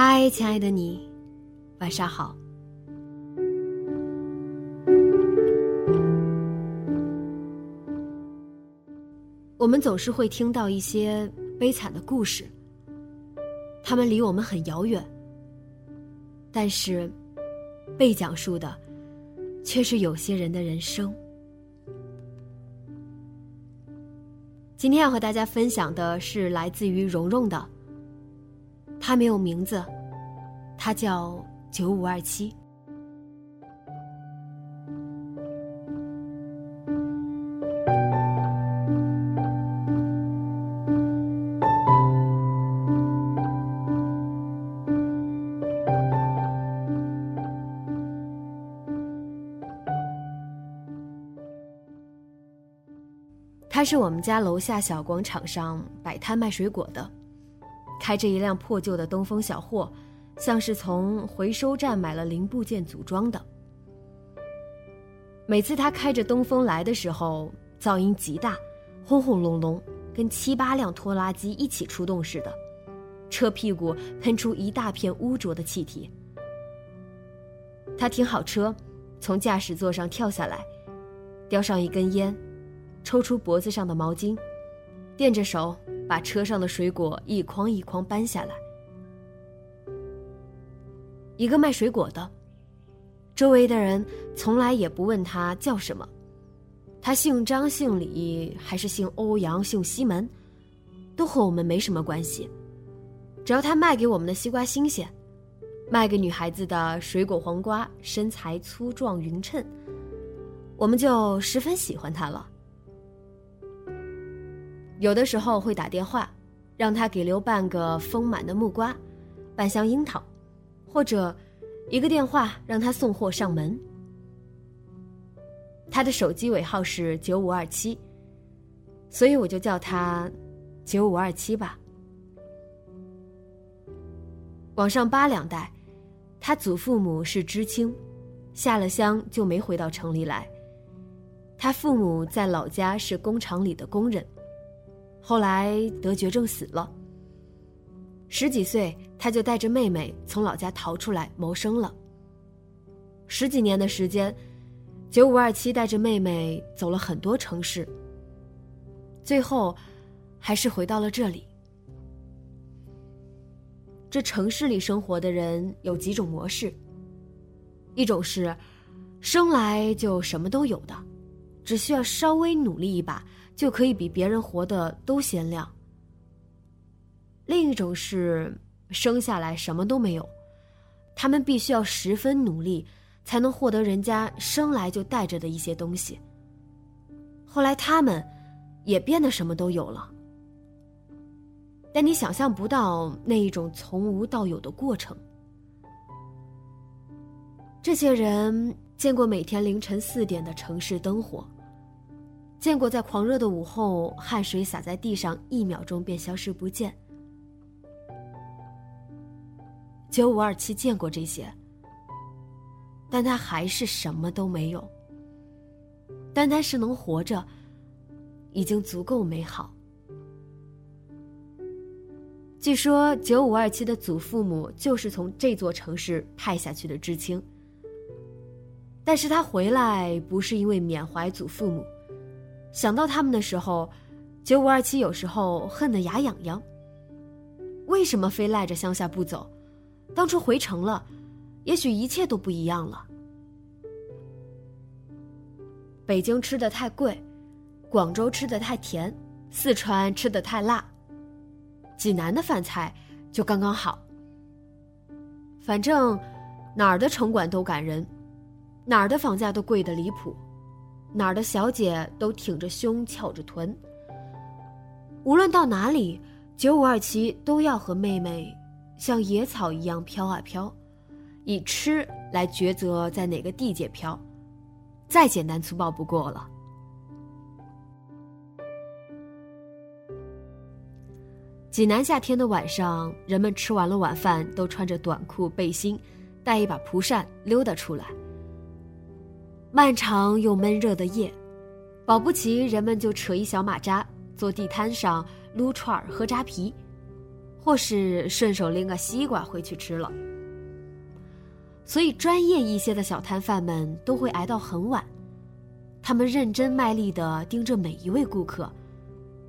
嗨，亲爱的你，晚上好。我们总是会听到一些悲惨的故事，他们离我们很遥远，但是被讲述的却是有些人的人生。今天要和大家分享的是来自于蓉蓉的。他没有名字，他叫九五二七。他是我们家楼下小广场上摆摊卖水果的。开着一辆破旧的东风小货，像是从回收站买了零部件组装的。每次他开着东风来的时候，噪音极大，轰轰隆隆，跟七八辆拖拉机一起出动似的，车屁股喷出一大片污浊的气体。他停好车，从驾驶座上跳下来，叼上一根烟，抽出脖子上的毛巾，垫着手。把车上的水果一筐一筐搬下来。一个卖水果的，周围的人从来也不问他叫什么，他姓张、姓李还是姓欧阳、姓西门，都和我们没什么关系。只要他卖给我们的西瓜新鲜，卖给女孩子的水果黄瓜身材粗壮匀称，我们就十分喜欢他了。有的时候会打电话，让他给留半个丰满的木瓜，半箱樱桃，或者一个电话让他送货上门。他的手机尾号是九五二七，所以我就叫他九五二七吧。往上扒两代，他祖父母是知青，下了乡就没回到城里来。他父母在老家是工厂里的工人。后来得绝症死了。十几岁，他就带着妹妹从老家逃出来谋生了。十几年的时间，九五二七带着妹妹走了很多城市，最后还是回到了这里。这城市里生活的人有几种模式：一种是生来就什么都有的，只需要稍微努力一把。就可以比别人活得都鲜亮。另一种是生下来什么都没有，他们必须要十分努力，才能获得人家生来就带着的一些东西。后来他们也变得什么都有了，但你想象不到那一种从无到有的过程。这些人见过每天凌晨四点的城市灯火。见过在狂热的午后，汗水洒在地上，一秒钟便消失不见。九五二七见过这些，但他还是什么都没有。单单是能活着，已经足够美好。据说九五二七的祖父母就是从这座城市派下去的知青。但是他回来不是因为缅怀祖父母，想到他们的时候，九五二七有时候恨得牙痒痒。为什么非赖着乡下不走？当初回城了，也许一切都不一样了。北京吃的太贵，广州吃的太甜，四川吃的太辣，济南的饭菜就刚刚好。反正哪儿的城管都赶人。哪儿的房价都贵得离谱，哪儿的小姐都挺着胸翘着臀。无论到哪里，九五二七都要和妹妹像野草一样飘啊飘，以吃来抉择在哪个地界飘，再简单粗暴不过了。济南夏天的晚上，人们吃完了晚饭，都穿着短裤背心，带一把蒲扇溜达出来。漫长又闷热的夜，保不齐人们就扯一小马扎，坐地摊上撸串儿、喝扎啤，或是顺手拎个西瓜回去吃了。所以，专业一些的小摊贩们都会挨到很晚，他们认真卖力地盯着每一位顾客，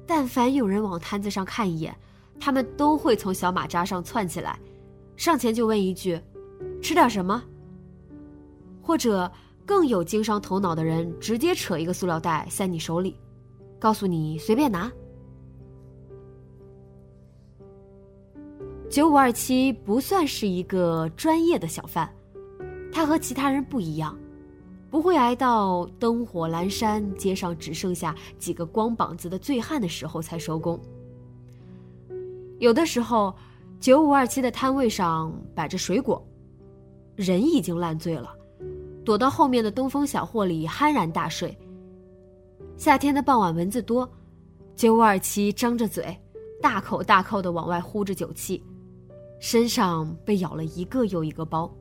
但凡有人往摊子上看一眼，他们都会从小马扎上窜起来，上前就问一句：“吃点什么？”或者。更有经商头脑的人，直接扯一个塑料袋塞你手里，告诉你随便拿。九五二七不算是一个专业的小贩，他和其他人不一样，不会挨到灯火阑珊、街上只剩下几个光膀子的醉汉的时候才收工。有的时候，九五二七的摊位上摆着水果，人已经烂醉了。躲到后面的东风小货里酣然大睡。夏天的傍晚蚊子多，九五二七张着嘴，大口大口的往外呼着酒气，身上被咬了一个又一个包。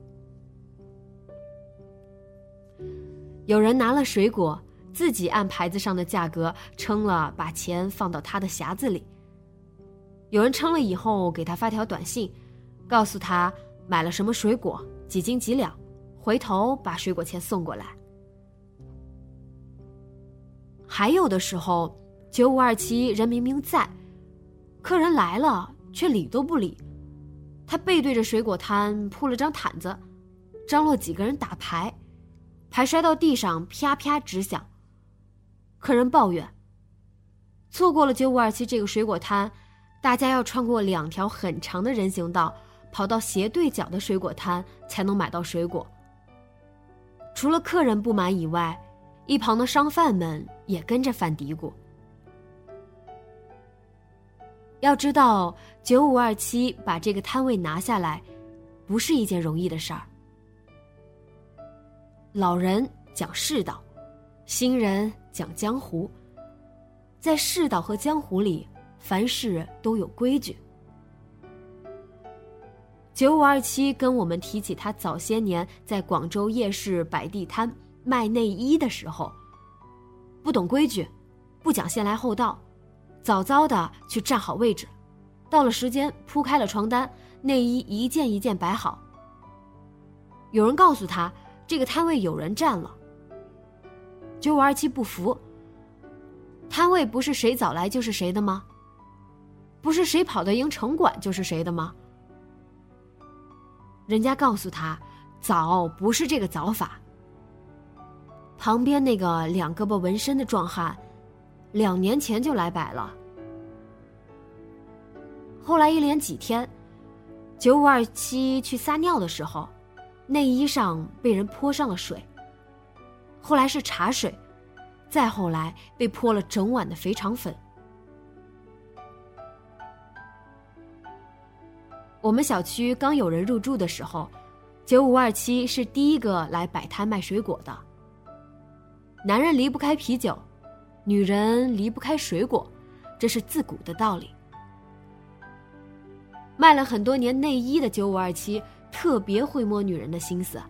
有人拿了水果，自己按牌子上的价格称了，把钱放到他的匣子里。有人称了以后，给他发条短信，告诉他买了什么水果，几斤几两。回头把水果钱送过来。还有的时候，九五二七人明明在，客人来了却理都不理，他背对着水果摊铺了张毯子，张罗几个人打牌，牌摔到地上啪啪直响。客人抱怨：错过了九五二七这个水果摊，大家要穿过两条很长的人行道，跑到斜对角的水果摊才能买到水果。除了客人不满以外，一旁的商贩们也跟着犯嘀咕。要知道，九五二七把这个摊位拿下来，不是一件容易的事儿。老人讲世道，新人讲江湖，在世道和江湖里，凡事都有规矩。九五二七跟我们提起他早些年在广州夜市摆地摊卖内衣的时候，不懂规矩，不讲先来后到，早早的去站好位置，到了时间铺开了床单，内衣一件一件摆好。有人告诉他这个摊位有人占了，九五二七不服。摊位不是谁早来就是谁的吗？不是谁跑得赢城管就是谁的吗？人家告诉他，早不是这个早法。旁边那个两胳膊纹身的壮汉，两年前就来摆了。后来一连几天，九五二七去撒尿的时候，内衣上被人泼上了水。后来是茶水，再后来被泼了整碗的肥肠粉。我们小区刚有人入住的时候，九五二七是第一个来摆摊卖水果的。男人离不开啤酒，女人离不开水果，这是自古的道理。卖了很多年内衣的九五二七特别会摸女人的心思。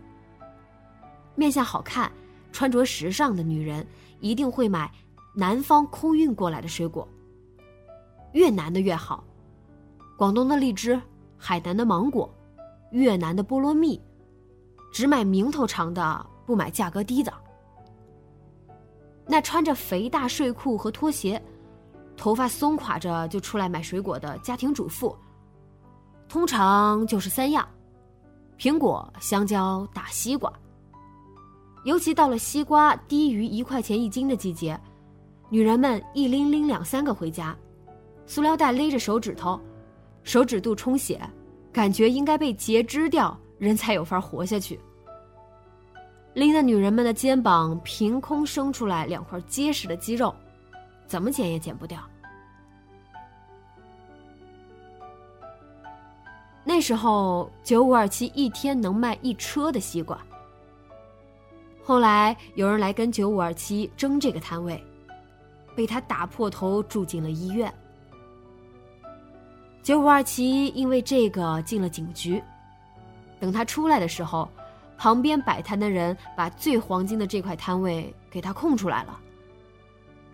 面相好看、穿着时尚的女人一定会买南方空运过来的水果，越南的越好。广东的荔枝，海南的芒果，越南的菠萝蜜，只买名头长的，不买价格低的。那穿着肥大睡裤和拖鞋，头发松垮着就出来买水果的家庭主妇，通常就是三样：苹果、香蕉、大西瓜。尤其到了西瓜低于一块钱一斤的季节，女人们一拎拎两三个回家，塑料袋勒着手指头，手指肚充血，感觉应该被截肢掉，人才有法活下去。拎的女人们的肩膀凭空生出来两块结实的肌肉，怎么减也减不掉。那时候九五二七一天能卖一车的西瓜。后来有人来跟九五二七争这个摊位，被他打破头住进了医院。九五二七因为这个进了警局，等他出来的时候。旁边摆摊的人把最黄金的这块摊位给他空出来了。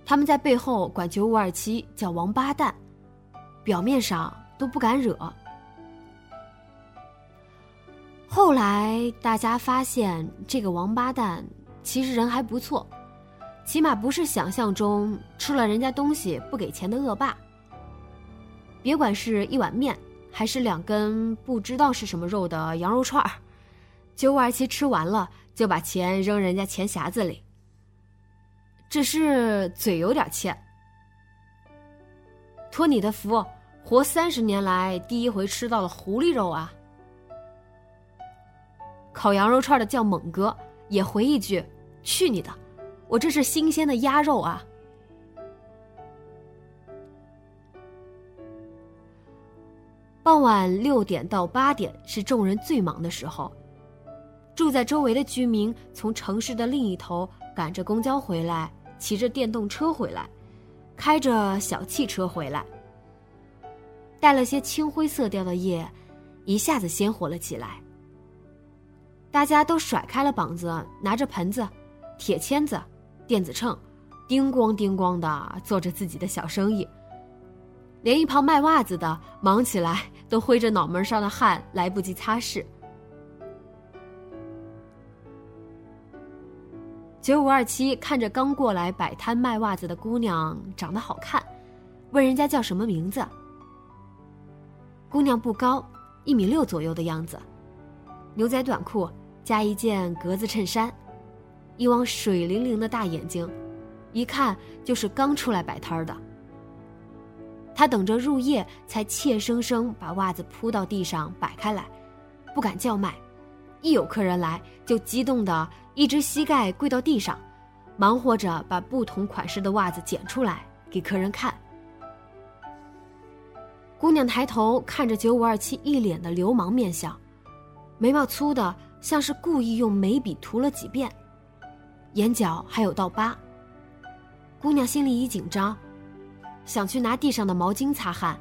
他们在背后管九五二七叫王八蛋，表面上都不敢惹。后来大家发现，这个王八蛋其实人还不错，起码不是想象中吃了人家东西不给钱的恶霸。别管是一碗面，还是两根不知道是什么肉的羊肉串儿。九五二七吃完了，就把钱扔人家钱匣子里。只是嘴有点欠。托你的福，活三十年来第一回吃到了狐狸肉啊！烤羊肉串的叫猛哥也回一句：“去你的，我这是新鲜的鸭肉啊！”傍晚六点到八点是众人最忙的时候。住在周围的居民从城市的另一头赶着公交回来，骑着电动车回来，开着小汽车回来，带了些青灰色调的夜，一下子鲜活了起来。大家都甩开了膀子，拿着盆子、铁签子、电子秤，叮咣叮咣的做着自己的小生意。连一旁卖袜子的忙起来都挥着脑门上的汗，来不及擦拭。九五二七看着刚过来摆摊卖袜子的姑娘长得好看，问人家叫什么名字。姑娘不高，一米六左右的样子，牛仔短裤加一件格子衬衫，一双水灵灵的大眼睛，一看就是刚出来摆摊的。他等着入夜，才怯生生把袜子铺到地上摆开来，不敢叫卖。一有客人来，就激动的一只膝盖跪到地上，忙活着把不同款式的袜子捡出来给客人看。姑娘抬头看着九五二七，一脸的流氓面相，眉毛粗的像是故意用眉笔涂了几遍，眼角还有道疤。姑娘心里一紧张，想去拿地上的毛巾擦汗，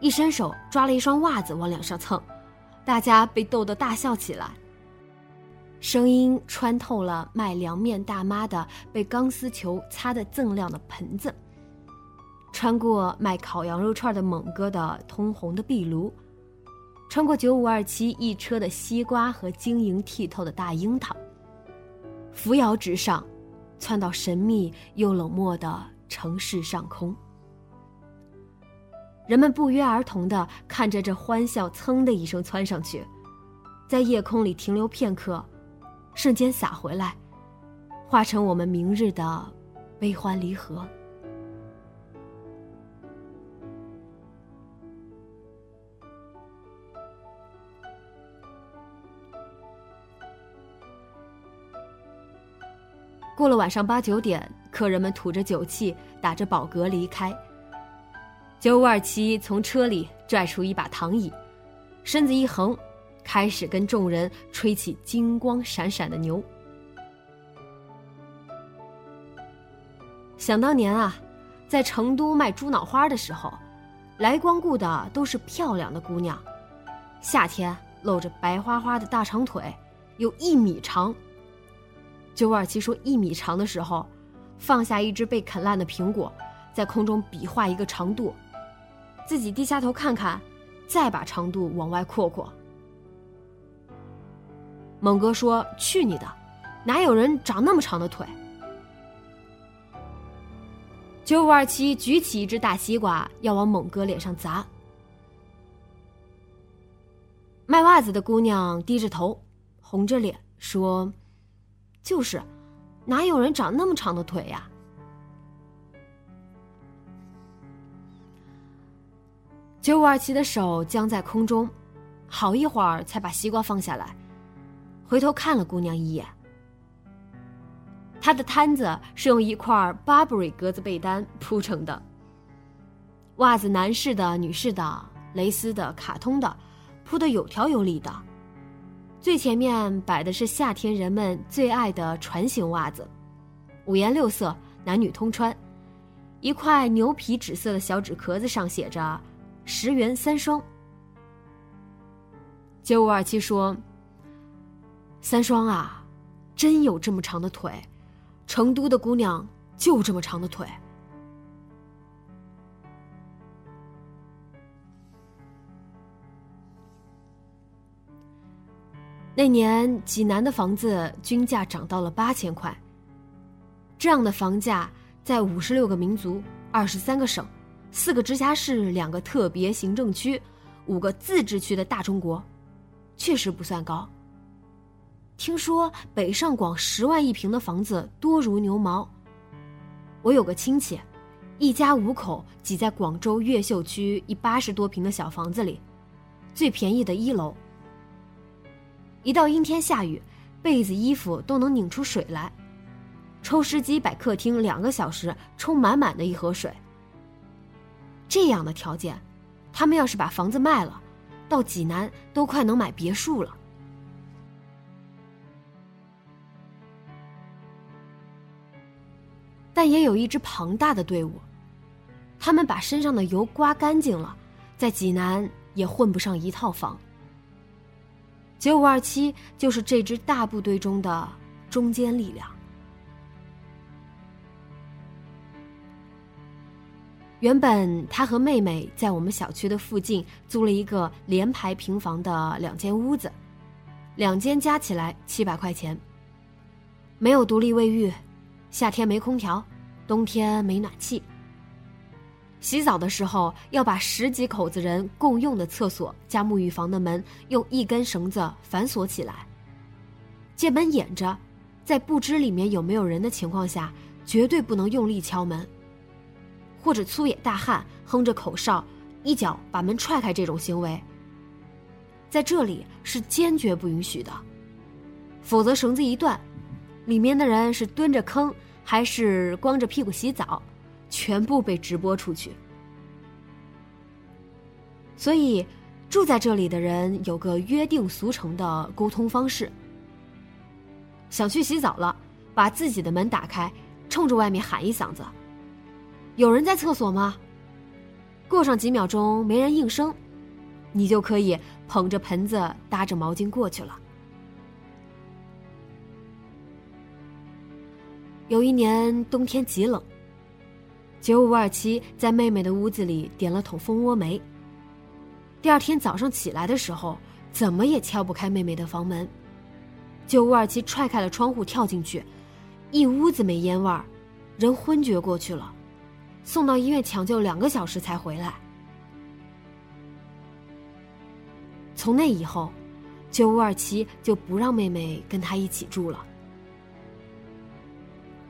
一伸手抓了一双袜子往脸上蹭，大家被逗得大笑起来。声音穿透了卖凉面大妈的被钢丝球擦得锃亮的盆子，穿过卖烤羊肉串的猛哥的通红的壁炉，穿过九五二七一车的西瓜和晶莹剔透的大樱桃，扶摇直上，窜到神秘又冷漠的城市上空。人们不约而同地看着这欢笑，噌的一声窜上去，在夜空里停留片刻。瞬间洒回来，化成我们明日的悲欢离合。过了晚上八九点，客人们吐着酒气，打着饱嗝离开。九五二七从车里拽出一把躺椅，身子一横。开始跟众人吹起金光闪闪的牛。想当年啊，在成都卖猪脑花的时候，来光顾的都是漂亮的姑娘，夏天露着白花花的大长腿，有一米长。九五二七说一米长的时候，放下一只被啃烂的苹果，在空中比划一个长度，自己低下头看看。再把长度往外扩扩。猛哥说：“去你的，哪有人长那么长的腿？”九五二七举起一只大西瓜，要往猛哥脸上砸。卖袜子的姑娘低着头，红着脸说：“就是，哪有人长那么长的腿呀？”九五二七的手僵在空中，好一会儿才把西瓜放下来，回头看了姑娘一眼。他的摊子是用一块 Burberry 格子被单铺成的，袜子男士的、女士的、蕾丝的、卡通的，铺的有条有理的。最前面摆的是夏天人们最爱的船形袜子，五颜六色，男女通穿。一块牛皮纸色的小纸壳子上写着。十元三双。九五二七说：“三双啊，真有这么长的腿，成都的姑娘就这么长的腿。”那年济南的房子均价涨到了八千块。这样的房价在五十六个民族、二十三个省。四个直辖市、两个特别行政区、五个自治区的大中国，确实不算高。听说北上广十万一平的房子多如牛毛。我有个亲戚，一家五口挤在广州越秀区一八十多平的小房子里，最便宜的一楼。一到阴天下雨，被子、衣服都能拧出水来。抽湿机摆客厅两个小时，冲满满的一河水。这样的条件，他们要是把房子卖了，到济南都快能买别墅了。但也有一支庞大的队伍，他们把身上的油刮干净了，在济南也混不上一套房。九五二七就是这支大部队中的中坚力量。原本他和妹妹在我们小区的附近租了一个连排平房的两间屋子，两间加起来七百块钱。没有独立卫浴，夏天没空调，冬天没暖气。洗澡的时候要把十几口子人共用的厕所加沐浴房的门用一根绳子反锁起来，借门掩着，在不知里面有没有人的情况下，绝对不能用力敲门。或者粗野大汉哼着口哨，一脚把门踹开，这种行为，在这里是坚决不允许的。否则绳子一断，里面的人是蹲着坑还是光着屁股洗澡，全部被直播出去。所以，住在这里的人有个约定俗成的沟通方式：想去洗澡了，把自己的门打开，冲着外面喊一嗓子。有人在厕所吗？过上几秒钟没人应声，你就可以捧着盆子搭着毛巾过去了。有一年冬天极冷，九五二七在妹妹的屋子里点了桶蜂窝煤。第二天早上起来的时候，怎么也敲不开妹妹的房门。九五二七踹开了窗户跳进去，一屋子煤烟味儿，人昏厥过去了。送到医院抢救两个小时才回来。从那以后，九五二七就不让妹妹跟他一起住了，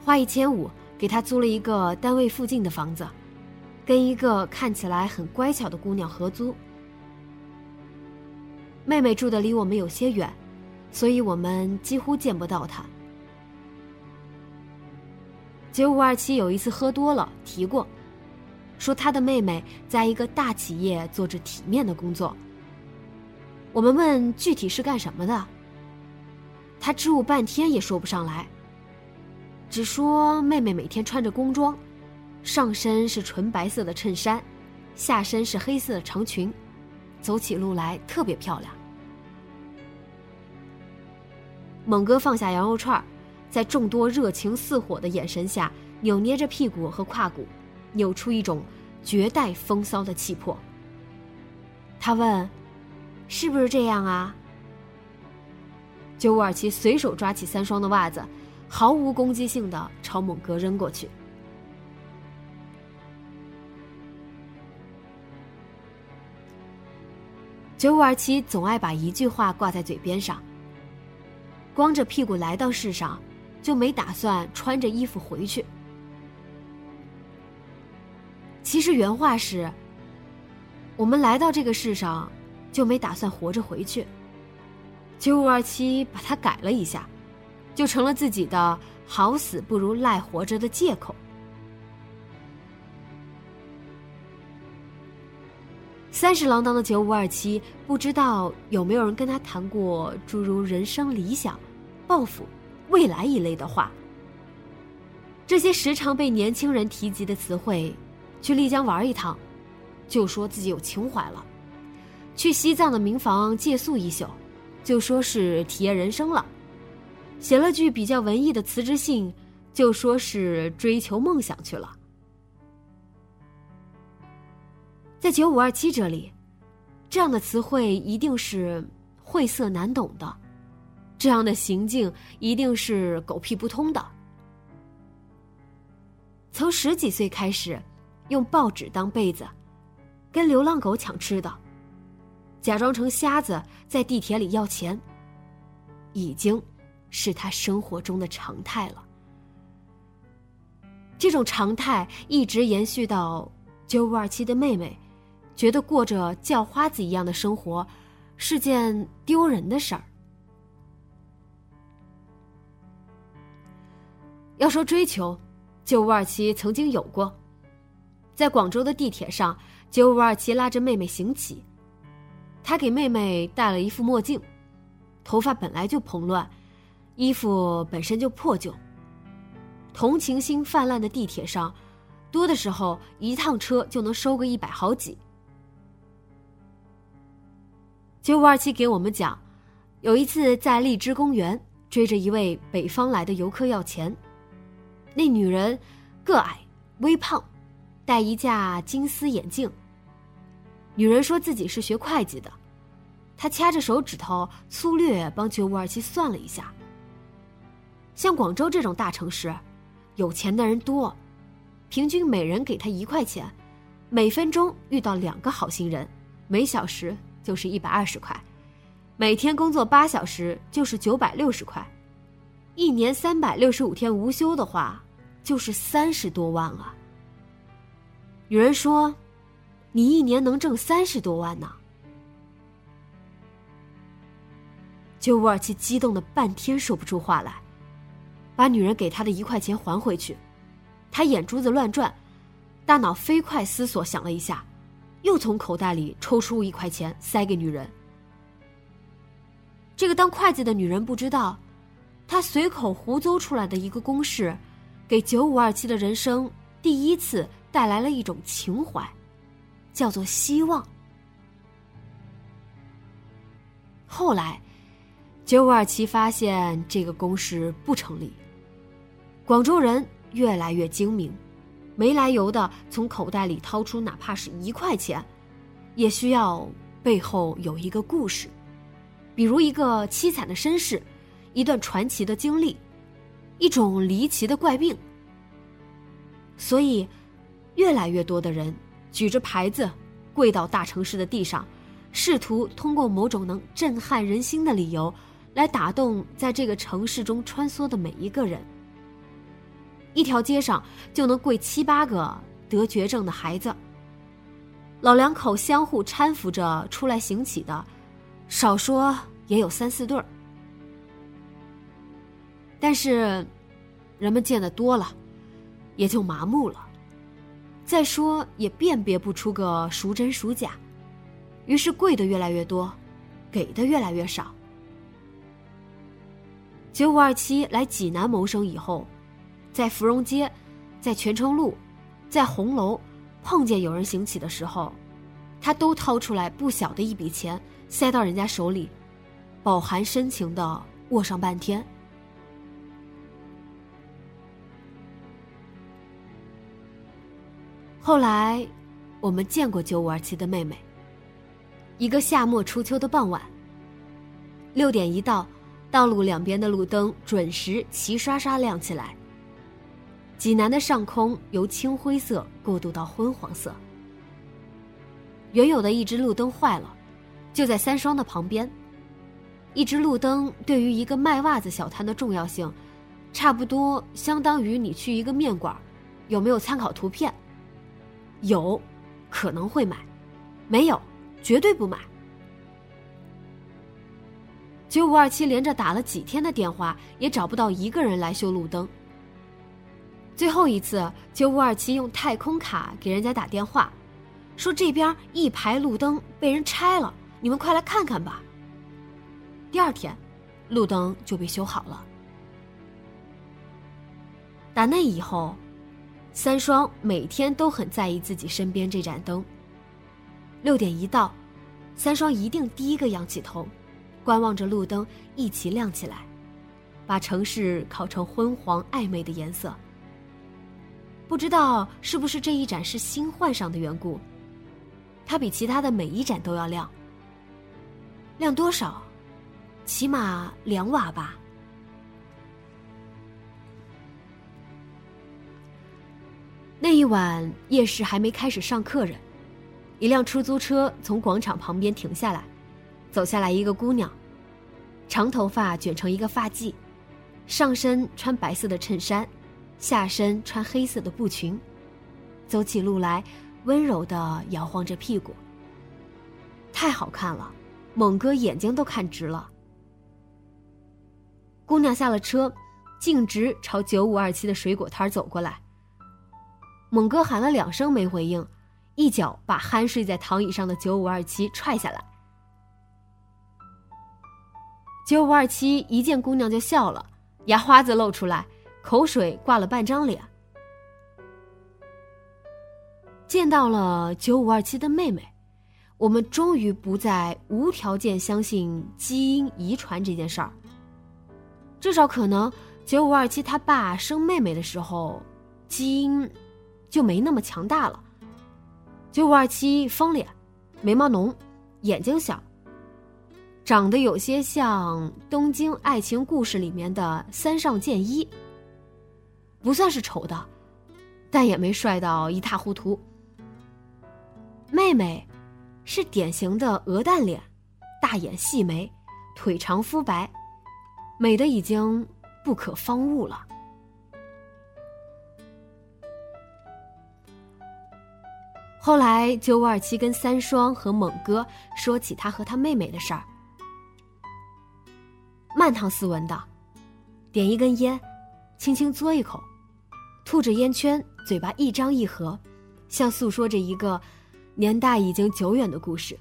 花一千五给他租了一个单位附近的房子，跟一个看起来很乖巧的姑娘合租。妹妹住的离我们有些远，所以我们几乎见不到她。九五二七有一次喝多了，提过，说他的妹妹在一个大企业做着体面的工作。我们问具体是干什么的，他支吾半天也说不上来，只说妹妹每天穿着工装，上身是纯白色的衬衫，下身是黑色的长裙，走起路来特别漂亮。猛哥放下羊肉串儿。在众多热情似火的眼神下，扭捏着屁股和胯骨，扭出一种绝代风骚的气魄。他问：“是不是这样啊？”九五二七随手抓起三双的袜子，毫无攻击性的朝猛哥扔过去。九五二七总爱把一句话挂在嘴边上：“光着屁股来到世上，就没打算穿着衣服回去。”其实原话是：“我们来到这个世上，就没打算活着回去。”九五二七把它改了一下，就成了自己的“好死不如赖活着”的借口。三十郎当的九五二七，不知道有没有人跟他谈过诸如人生理想、抱负、未来一类的话。这些时常被年轻人提及的词汇，去丽江玩一趟，就说自己有情怀了；去西藏的民房借宿一宿，就说是体验人生了；写了句比较文艺的辞职信，就说是追求梦想去了。在九五二七这里，这样的词汇一定是晦涩难懂的，这样的行径一定是狗屁不通的。从十几岁开始，用报纸当被子，跟流浪狗抢吃的，假装成瞎子在地铁里要钱，已经是他生活中的常态了。这种常态一直延续到九五二七的妹妹。觉得过着叫花子一样的生活，是件丢人的事儿。要说追求，九五二七曾经有过。在广州的地铁上，九五二七拉着妹妹行乞，他给妹妹戴了一副墨镜，头发本来就蓬乱，衣服本身就破旧。同情心泛滥的地铁上，多的时候一趟车就能收个一百好几。九五二七给我们讲，有一次在荔枝公园追着一位北方来的游客要钱，那女人个矮微胖，戴一架金丝眼镜。女人说自己是学会计的，她掐着手指头粗略帮九五二七算了一下。像广州这种大城市，有钱的人多，平均每人给他一块钱，每分钟遇到两个好心人，每小时。就是一百二十块，每天工作八小时就是九百六十块，一年三百六十五天无休的话，就是三十多万啊。有人说，你一年能挣三十多万呢？九五二七激动的半天说不出话来，把女人给他的一块钱还回去，他眼珠子乱转，大脑飞快思索，想了一下。又从口袋里抽出一块钱塞给女人。这个当会计的女人不知道，他随口胡诌出来的一个公式，给九五二七的人生第一次带来了一种情怀，叫做希望。后来，九五二七发现这个公式不成立。广州人越来越精明。没来由的从口袋里掏出哪怕是一块钱，也需要背后有一个故事，比如一个凄惨的身世，一段传奇的经历，一种离奇的怪病。所以，越来越多的人举着牌子，跪到大城市的地上，试图通过某种能震撼人心的理由，来打动在这个城市中穿梭的每一个人。一条街上就能跪七八个得绝症的孩子，老两口相互搀扶着出来行乞的，少说也有三四对儿。但是，人们见得多了，也就麻木了。再说也辨别不出个孰真孰假，于是跪的越来越多，给的越来越少。九五二七来济南谋生以后。在芙蓉街，在泉城路，在红楼，碰见有人行乞的时候，他都掏出来不小的一笔钱塞到人家手里，饱含深情的握上半天。后来，我们见过九五二七的妹妹，一个夏末初秋的傍晚，六点一到，道路两边的路灯准时齐刷刷亮起来。济南的上空由青灰色过渡到昏黄色。原有的一只路灯坏了，就在三双的旁边。一只路灯对于一个卖袜子小摊的重要性，差不多相当于你去一个面馆，有没有参考图片？有，可能会买；没有，绝对不买。九五二七连着打了几天的电话，也找不到一个人来修路灯。最后一次，九五二七用太空卡给人家打电话，说这边一排路灯被人拆了，你们快来看看吧。第二天，路灯就被修好了。打那以后，三双每天都很在意自己身边这盏灯。六点一到，三双一定第一个仰起头，观望着路灯一起亮起来，把城市烤成昏黄暧昧的颜色。不知道是不是这一盏是新换上的缘故，它比其他的每一盏都要亮。亮多少？起码两瓦吧。那一晚夜市还没开始上客人，一辆出租车从广场旁边停下来，走下来一个姑娘，长头发卷成一个发髻，上身穿白色的衬衫。下身穿黑色的布裙，走起路来温柔的摇晃着屁股。太好看了，猛哥眼睛都看直了。姑娘下了车，径直朝九五二七的水果摊走过来。猛哥喊了两声没回应，一脚把酣睡在躺椅上的九五二七踹下来。九五二七一见姑娘就笑了，牙花子露出来。口水挂了半张脸。见到了九五二七的妹妹，我们终于不再无条件相信基因遗传这件事儿。至少可能九五二七他爸生妹妹的时候，基因就没那么强大了。九五二七方脸，眉毛浓，眼睛小，长得有些像《东京爱情故事》里面的三上健一。不算是丑的，但也没帅到一塌糊涂。妹妹是典型的鹅蛋脸，大眼细眉，腿长肤白，美的已经不可方物了。后来九五二七跟三双和猛哥说起他和他妹妹的事儿，慢条斯文的，点一根烟，轻轻嘬一口。吐着烟圈，嘴巴一张一合，像诉说着一个年代已经久远的故事。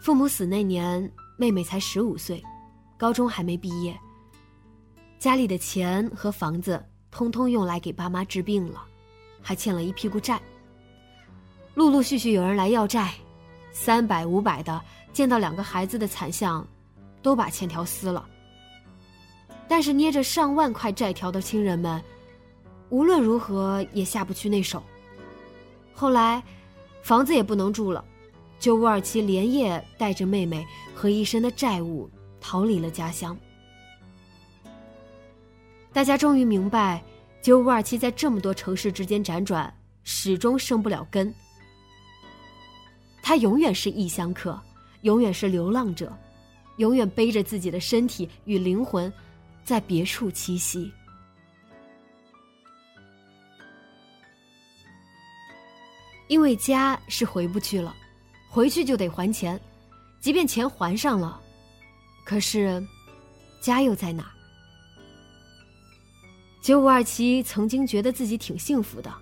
父母死那年，妹妹才十五岁，高中还没毕业。家里的钱和房子通通用来给爸妈治病了，还欠了一屁股债。陆陆续续有人来要债，三百五百的，见到两个孩子的惨相，都把欠条撕了。但是捏着上万块债条的亲人们，无论如何也下不去那手。后来，房子也不能住了，九五二七连夜带着妹妹和一身的债务逃离了家乡。大家终于明白，九五二七在这么多城市之间辗转，始终生不了根。他永远是异乡客，永远是流浪者，永远背着自己的身体与灵魂。在别处栖息，因为家是回不去了，回去就得还钱，即便钱还上了，可是家又在哪儿？九五二七曾经觉得自己挺幸福的，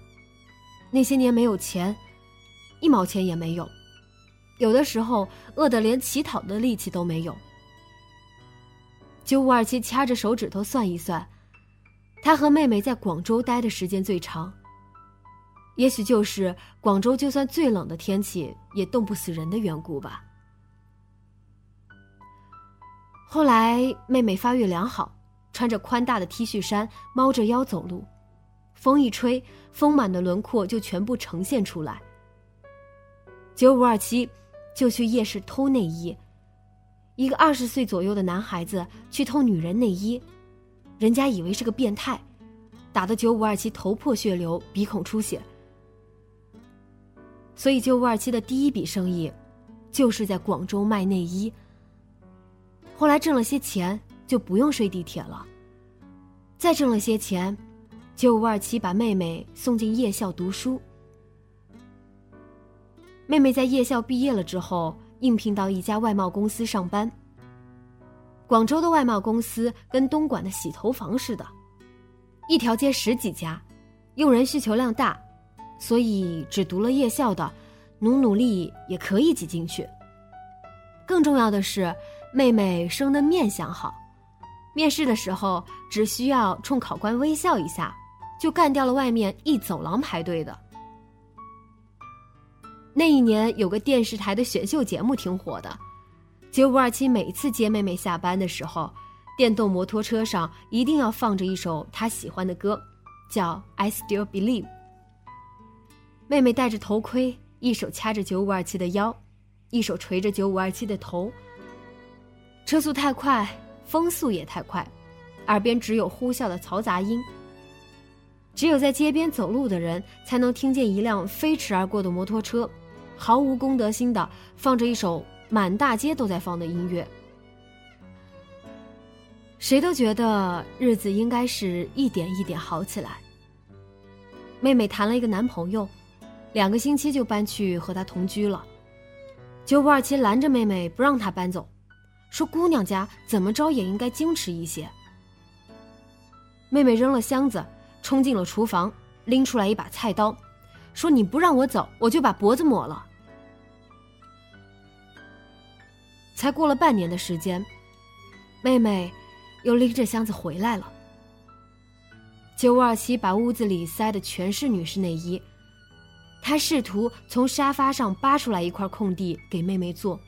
那些年没有钱，一毛钱也没有，有的时候饿得连乞讨的力气都没有。九五二七掐着手指头算一算，他和妹妹在广州待的时间最长。也许就是广州，就算最冷的天气也冻不死人的缘故吧。后来妹妹发育良好，穿着宽大的 T 恤衫，猫着腰走路，风一吹，丰满的轮廓就全部呈现出来。九五二七就去夜市偷内衣。一个二十岁左右的男孩子去偷女人内衣，人家以为是个变态，打得九五二七头破血流，鼻孔出血。所以九五二七的第一笔生意，就是在广州卖内衣。后来挣了些钱，就不用睡地铁了。再挣了些钱，九五二七把妹妹送进夜校读书。妹妹在夜校毕业了之后。应聘到一家外贸公司上班。广州的外贸公司跟东莞的洗头房似的，一条街十几家，用人需求量大，所以只读了夜校的，努努力也可以挤进去。更重要的是，妹妹生的面相好，面试的时候只需要冲考官微笑一下，就干掉了外面一走廊排队的。那一年有个电视台的选秀节目挺火的，九五二七每次接妹妹下班的时候，电动摩托车上一定要放着一首她喜欢的歌，叫《I Still Believe》。妹妹戴着头盔，一手掐着九五二七的腰，一手捶着九五二七的头。车速太快，风速也太快，耳边只有呼啸的嘈杂音。只有在街边走路的人才能听见一辆飞驰而过的摩托车。毫无公德心的放着一首满大街都在放的音乐，谁都觉得日子应该是一点一点好起来。妹妹谈了一个男朋友，两个星期就搬去和他同居了。九五二七拦着妹妹不让她搬走，说姑娘家怎么着也应该矜持一些。妹妹扔了箱子，冲进了厨房，拎出来一把菜刀，说：“你不让我走，我就把脖子抹了。”才过了半年的时间，妹妹又拎着箱子回来了。九五二七把屋子里塞的全是女士内衣，他试图从沙发上扒出来一块空地给妹妹坐。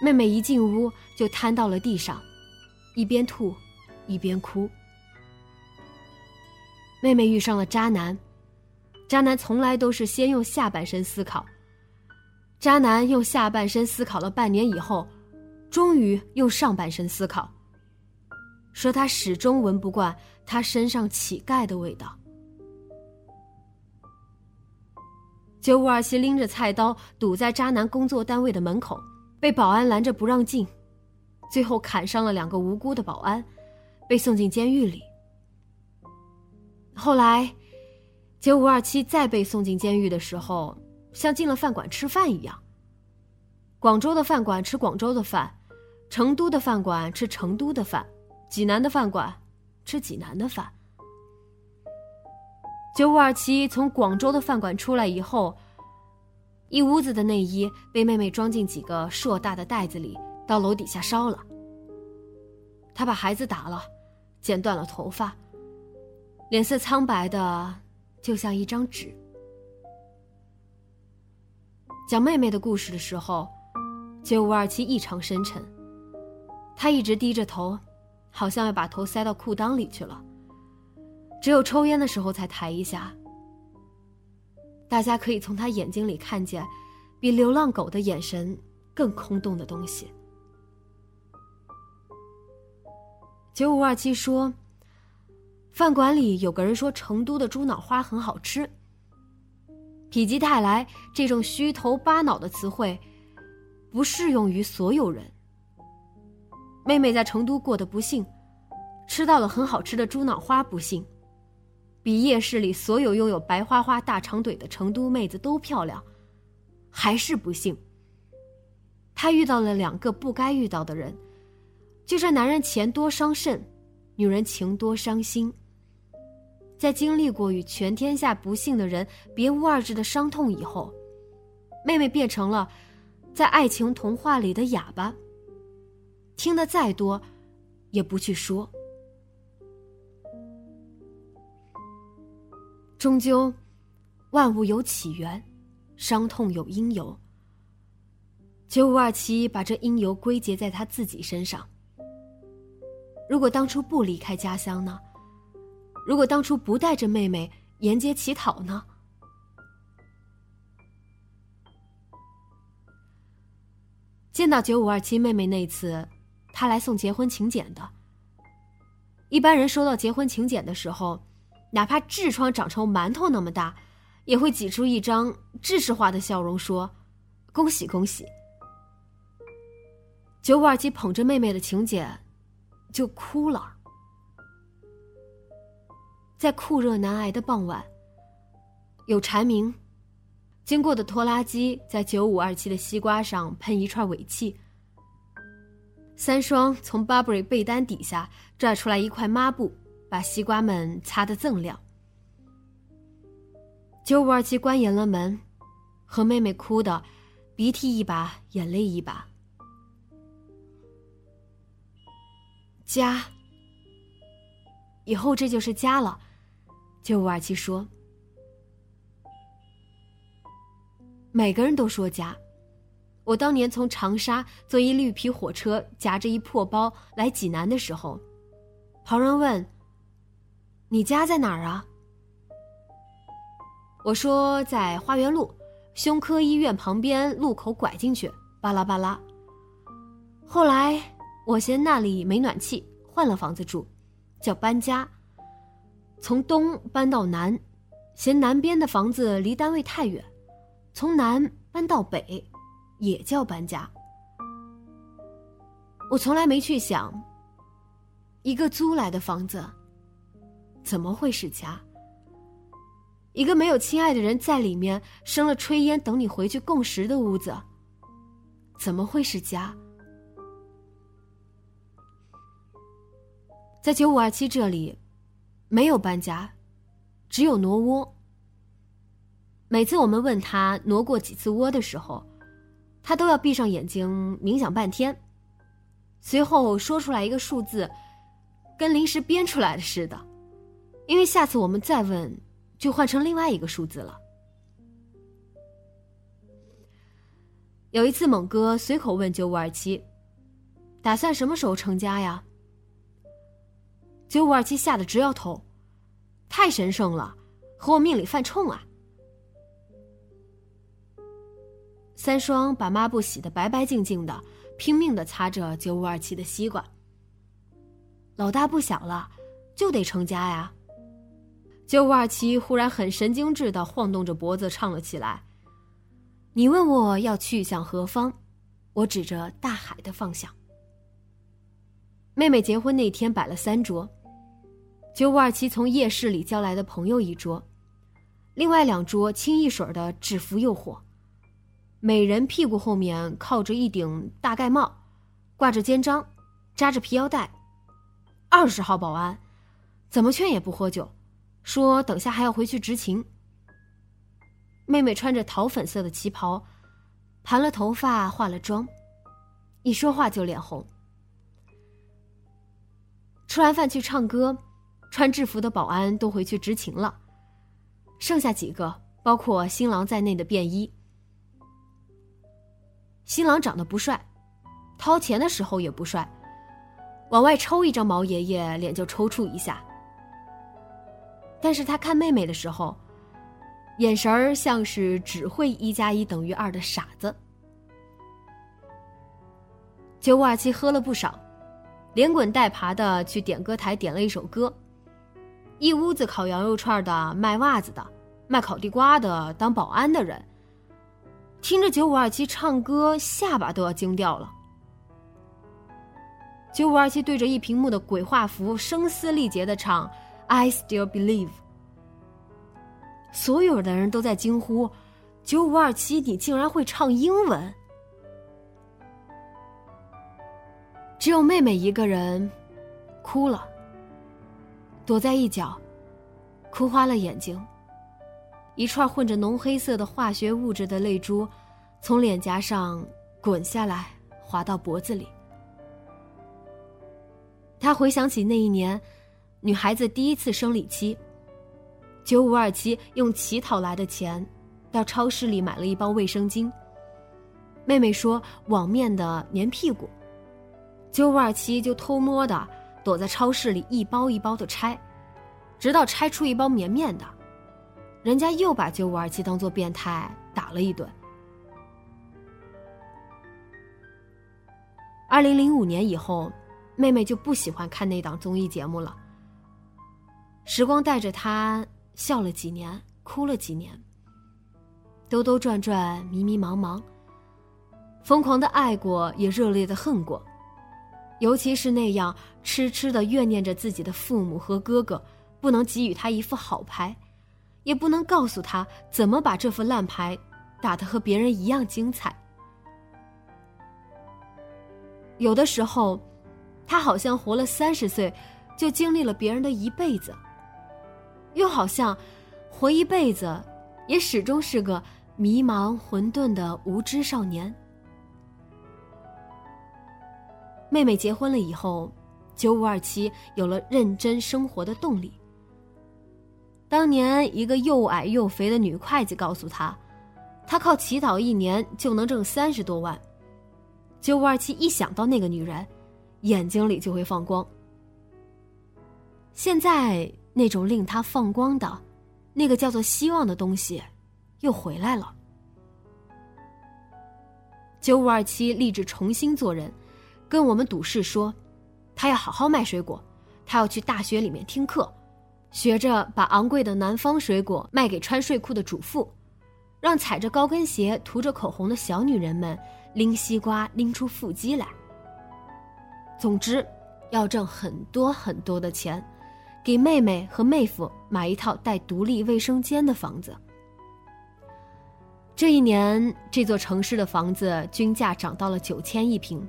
妹妹一进屋就瘫到了地上，一边吐，一边哭。妹妹遇上了渣男，渣男从来都是先用下半身思考。渣男用下半身思考了半年以后，终于用上半身思考。说他始终闻不惯他身上乞丐的味道。九五二七拎着菜刀堵在渣男工作单位的门口，被保安拦着不让进，最后砍伤了两个无辜的保安，被送进监狱里。后来，九五二七再被送进监狱的时候。像进了饭馆吃饭一样。广州的饭馆吃广州的饭，成都的饭馆吃成都的饭，济南的饭馆吃济南的饭。九五二七从广州的饭馆出来以后，一屋子的内衣被妹妹装进几个硕大的袋子里，到楼底下烧了。他把孩子打了，剪断了头发，脸色苍白的，就像一张纸。讲妹妹的故事的时候，九五二七异常深沉。他一直低着头，好像要把头塞到裤裆里去了。只有抽烟的时候才抬一下。大家可以从他眼睛里看见，比流浪狗的眼神更空洞的东西。九五二七说：“饭馆里有个人说成都的猪脑花很好吃。”否极泰来这种虚头巴脑的词汇，不适用于所有人。妹妹在成都过得不幸，吃到了很好吃的猪脑花不幸，比夜市里所有拥有白花花大长腿的成都妹子都漂亮，还是不幸。她遇到了两个不该遇到的人，就是男人钱多伤肾，女人情多伤心。在经历过与全天下不幸的人别无二致的伤痛以后，妹妹变成了在爱情童话里的哑巴。听得再多，也不去说。终究万物有起源伤痛有因由。九五二七把这因由归结在他自己身上。如果当初不离开家乡呢？如果当初不带着妹妹沿街乞讨呢？见到九五二七妹妹那次他来送结婚请柬的。一般人收到结婚请柬的时候哪怕痔疮长成馒头那么大，也会挤出一张制式化的笑容说：“恭喜恭喜。”九五二七捧着妹妹的请柬，就哭了。在酷热难挨的傍晚，有蝉鸣。经过的拖拉机在九五二七的西瓜上喷一串尾气。三双从 Burberry 被单底下拽出来一块抹布，把西瓜们擦得锃亮。九五二七关严了门，和妹妹哭的鼻涕一把眼泪一把。家，以后这就是家了。九五二七说。每个人都说家。我当年从长沙坐一绿皮火车，夹着一破包来济南的时候，旁人问：“你家在哪儿啊？”我说：“在花园路，胸科医院旁边路口拐进去。”巴拉巴拉。后来我嫌那里没暖气，换了房子住，叫搬家。从东搬到南，嫌南边的房子离单位太远。从南搬到北，也叫搬家。我从来没去想，一个租来的房子，怎么会是家？一个没有亲爱的人在里面生了炊烟等你回去共食的屋子，怎么会是家？在九五二七这里，没有搬家，只有挪窝。每次我们问他挪过几次窝的时候，他都要闭上眼睛冥想半天，随后说出来一个数字，跟临时编出来的似的，因为下次我们再问，就换成另外一个数字了。有一次，猛哥随口问九五二七：“打算什么时候成家呀？”九五二七吓得直摇头：“太神圣了，和我命里犯冲啊！”三双把抹布洗得白白净净的，拼命的擦着九五二七的西瓜。老大不小了，就得成家呀。九五二七忽然很神经质的晃动着脖子唱了起来：“你问我要去向何方，我指着大海的方向。”妹妹结婚那天摆了三桌，九五二七从夜市里叫来的朋友一桌，另外两桌清一水的制服诱惑。每人屁股后面靠着一顶大盖帽，挂着肩章，扎着皮腰带。二十号保安，怎么劝也不喝酒，说等下还要回去执勤。妹妹穿着桃粉色的旗袍，盘了头发，化了妆，一说话就脸红。吃完饭去唱歌，穿制服的保安都回去执勤了，剩下几个，包括新郎在内的便衣。新郎长得不帅，掏钱的时候也不帅，往外抽一张毛爷爷脸就抽搐一下。但是他看妹妹的时候，眼神儿像是只会一加一等于二的傻子。九五二七喝了不少，连滚带爬的去点歌台点了一首歌，一屋子烤羊肉串的、卖袜子的、卖烤地瓜的、当保安的人。听着九五二七唱歌，下巴都要惊掉了。九五二七对着一屏幕的鬼画符，声嘶力竭的唱《I Still Believe》。所有的人都在惊呼：“九五二七，你竟然会唱英文！”只有妹妹一个人哭了，躲在一角，哭花了眼睛。一串混着浓黑色的化学物质的泪珠，从脸颊上滚下来，滑到脖子里。他回想起那一年，女孩子第一次生理期。九五二七用乞讨来的钱，到超市里买了一包卫生巾。妹妹说网面的粘屁股，九五二七就偷摸的躲在超市里一包一包的拆，直到拆出一包绵绵的。人家又把九五二七当做变态打了一顿。二零零五年以后，妹妹就不喜欢看那档综艺节目了。时光带着他笑了几年，哭了几年，兜兜转转，迷迷茫茫，疯狂的爱过，也热烈的恨过，尤其是那样痴痴的怨念着自己的父母和哥哥，不能给予他一副好牌，也不能告诉他怎么把这副烂牌打得和别人一样精彩。有的时候，他好像活了三十岁，就经历了别人的一辈子；又好像，活一辈子，也始终是个迷茫混沌的无知少年。妹妹结婚了以后，九五二七有了认真生活的动力。当年一个又矮又肥的女会计告诉他，他靠乞讨一年就能挣三十多万。九五二七一想到那个女人，眼睛里就会放光。现在那种令他放光的，那个叫做希望的东西，又回来了。九五二七立志重新做人，跟我们赌誓说，他要好好卖水果，他要去大学里面听课，学着把昂贵的南方水果卖给穿睡裤的主妇，让踩着高跟鞋、涂着口红的小女人们。拎西瓜拎出腹肌来。总之，要挣很多很多的钱，给妹妹和妹夫买一套带独立卫生间的房子。这一年，这座城市的房子均价涨到了九千一平。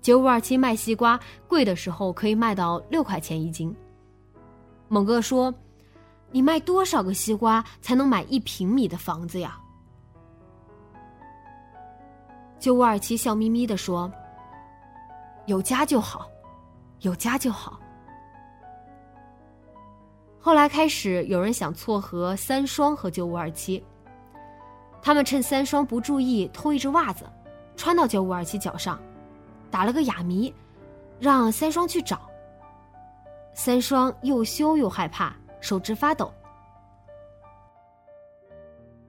九五二七卖西瓜，贵的时候可以卖到六块钱一斤。猛哥说：“你卖多少个西瓜才能买一平米的房子呀？”九五二七笑眯眯的说：“有家就好，有家就好。”后来开始有人想撮合三双和九五二七，他们趁三双不注意偷一只袜子，穿到九五二七脚上，打了个哑谜，让三双去找。三双又羞又害怕，手直发抖。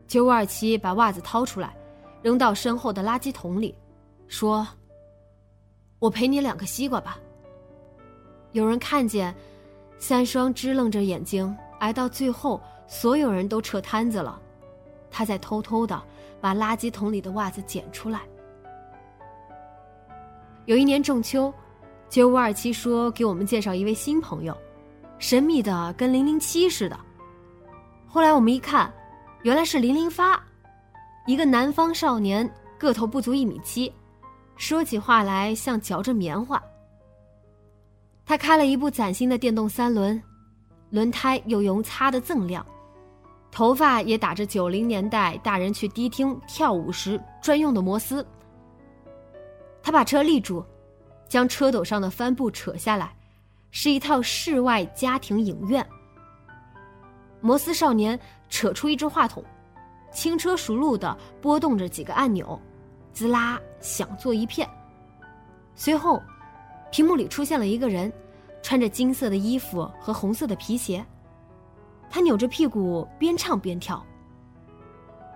九五二七把袜子掏出来。扔到身后的垃圾桶里，说：“我赔你两个西瓜吧。”有人看见，三双支棱着眼睛，挨到最后，所有人都撤摊子了，他在偷偷的把垃圾桶里的袜子捡出来。有一年仲秋，九五二七说给我们介绍一位新朋友，神秘的跟零零七似的。后来我们一看，原来是零零发。一个南方少年，个头不足一米七，说起话来像嚼着棉花。他开了一部崭新的电动三轮，轮胎又油擦的锃亮，头发也打着九零年代大人去迪厅跳舞时专用的摩丝。他把车立住，将车斗上的帆布扯下来，是一套室外家庭影院。摩斯少年扯出一只话筒。轻车熟路的拨动着几个按钮，滋啦响作一片。随后，屏幕里出现了一个人，穿着金色的衣服和红色的皮鞋。他扭着屁股边唱边跳。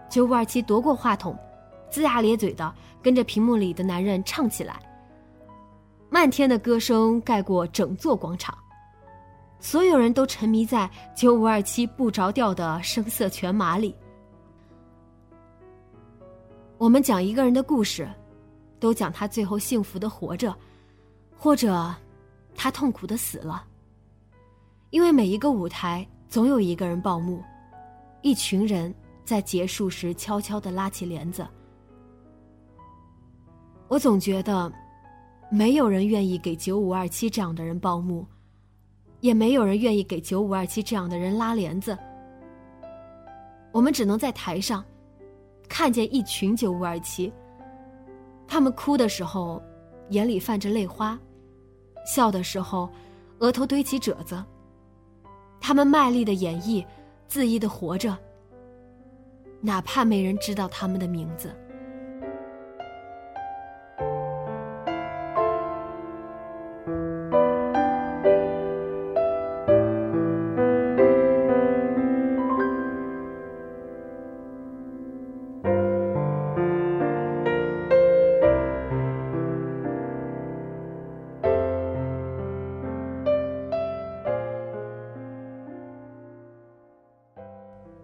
九五二七夺过话筒，龇牙咧嘴的跟着屏幕里的男人唱起来。漫天的歌声盖过整座广场，所有人都沉迷在九五二七不着调的声色犬马里。我们讲一个人的故事，都讲他最后幸福的活着，或者他痛苦的死了。因为每一个舞台总有一个人报幕，一群人在结束时悄悄的拉起帘子。我总觉得，没有人愿意给九五二七这样的人报幕，也没有人愿意给九五二七这样的人拉帘子。我们只能在台上。看见一群九五二七，他们哭的时候，眼里泛着泪花；笑的时候，额头堆起褶子。他们卖力的演绎，恣意的活着，哪怕没人知道他们的名字。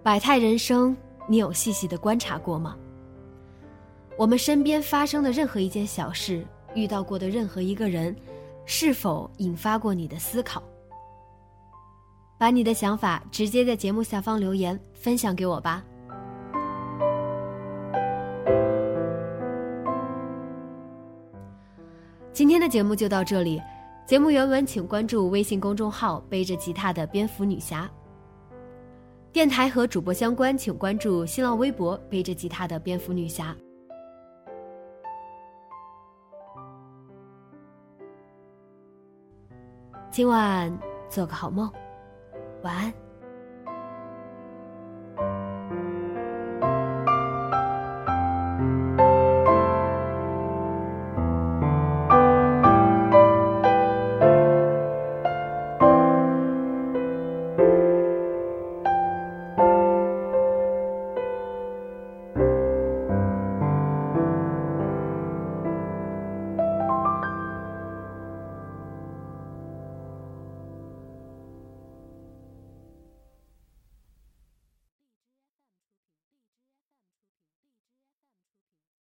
百态人生，你有细细的观察过吗？我们身边发生的任何一件小事，遇到过的任何一个人，是否引发过你的思考？把你的想法直接在节目下方留言分享给我吧。今天的节目就到这里，节目原文请关注微信公众号“背着吉他的蝙蝠女侠”。电台和主播相关，请关注新浪微博“背着吉他的蝙蝠女侠”。今晚做个好梦，晚安。